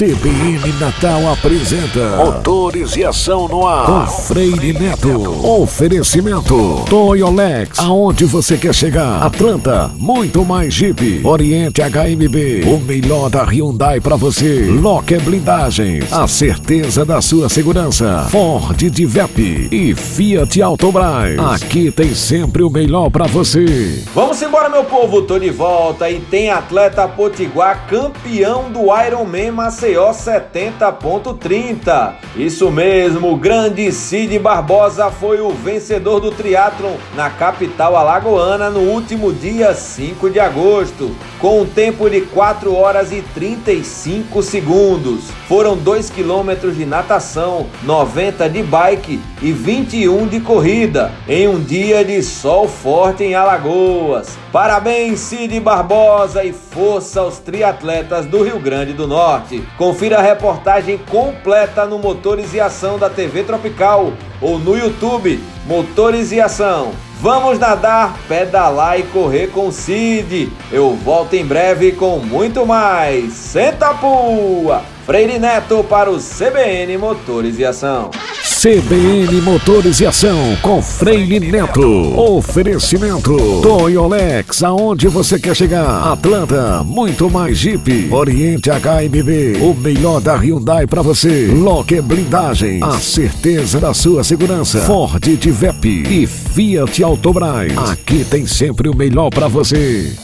CBN Natal apresenta Motores e Ação no Ar com Freire Neto. Oferecimento Toyolex, aonde você quer chegar? Atlanta, muito mais Jeep. Oriente HMB, o melhor da Hyundai para você. Locker Blindagens, a certeza da sua segurança. Ford Divep e Fiat Autobras. Aqui tem sempre o melhor para você. Vamos embora, meu povo, tô de volta e tem atleta potiguar campeão do Ironman Maceió 70.30. Isso mesmo, o grande Cid Barbosa foi o vencedor do triatlon na capital alagoana no último dia 5 de agosto, com um tempo de 4 horas e 35 segundos. Foram 2 quilômetros de natação, 90 de bike e 21 de corrida, em um dia de sol forte em Alagoas. Parabéns, Cid Barbosa e força aos triatletas do Rio Grande do Norte. Confira a reportagem completa no Motores e Ação da TV Tropical ou no YouTube Motores e Ação. Vamos nadar, pedalar e correr com Cid. Eu volto em breve com muito mais. Senta a pua! Freire Neto para o CBN Motores e Ação. CBN Motores e Ação com Freire Neto. Oferecimento Toyolex, aonde você quer chegar? Atlanta, muito mais Jeep. Oriente HMB, o melhor da Hyundai para você. Locker Blindagem, a certeza da sua segurança. Ford Divep e Fiat Autobras. Aqui tem sempre o melhor para você.